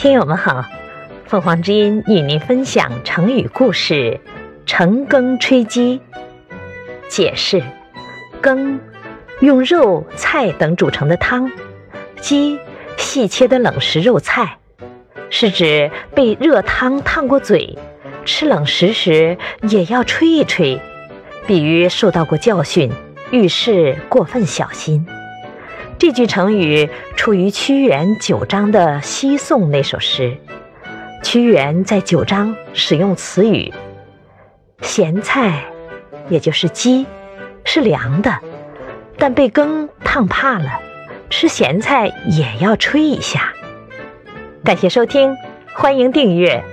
听友们好，凤凰之音与您分享成语故事“成羹吹鸡”。解释：羹，用肉、菜等煮成的汤；鸡，细切的冷食肉菜，是指被热汤烫过嘴，吃冷食时也要吹一吹，比喻受到过教训，遇事过分小心。这句成语出于屈原九章的西颂那首诗。屈原在九章使用词语：“咸菜，也就是鸡，是凉的，但被羹烫怕了，吃咸菜也要吹一下。”感谢收听，欢迎订阅。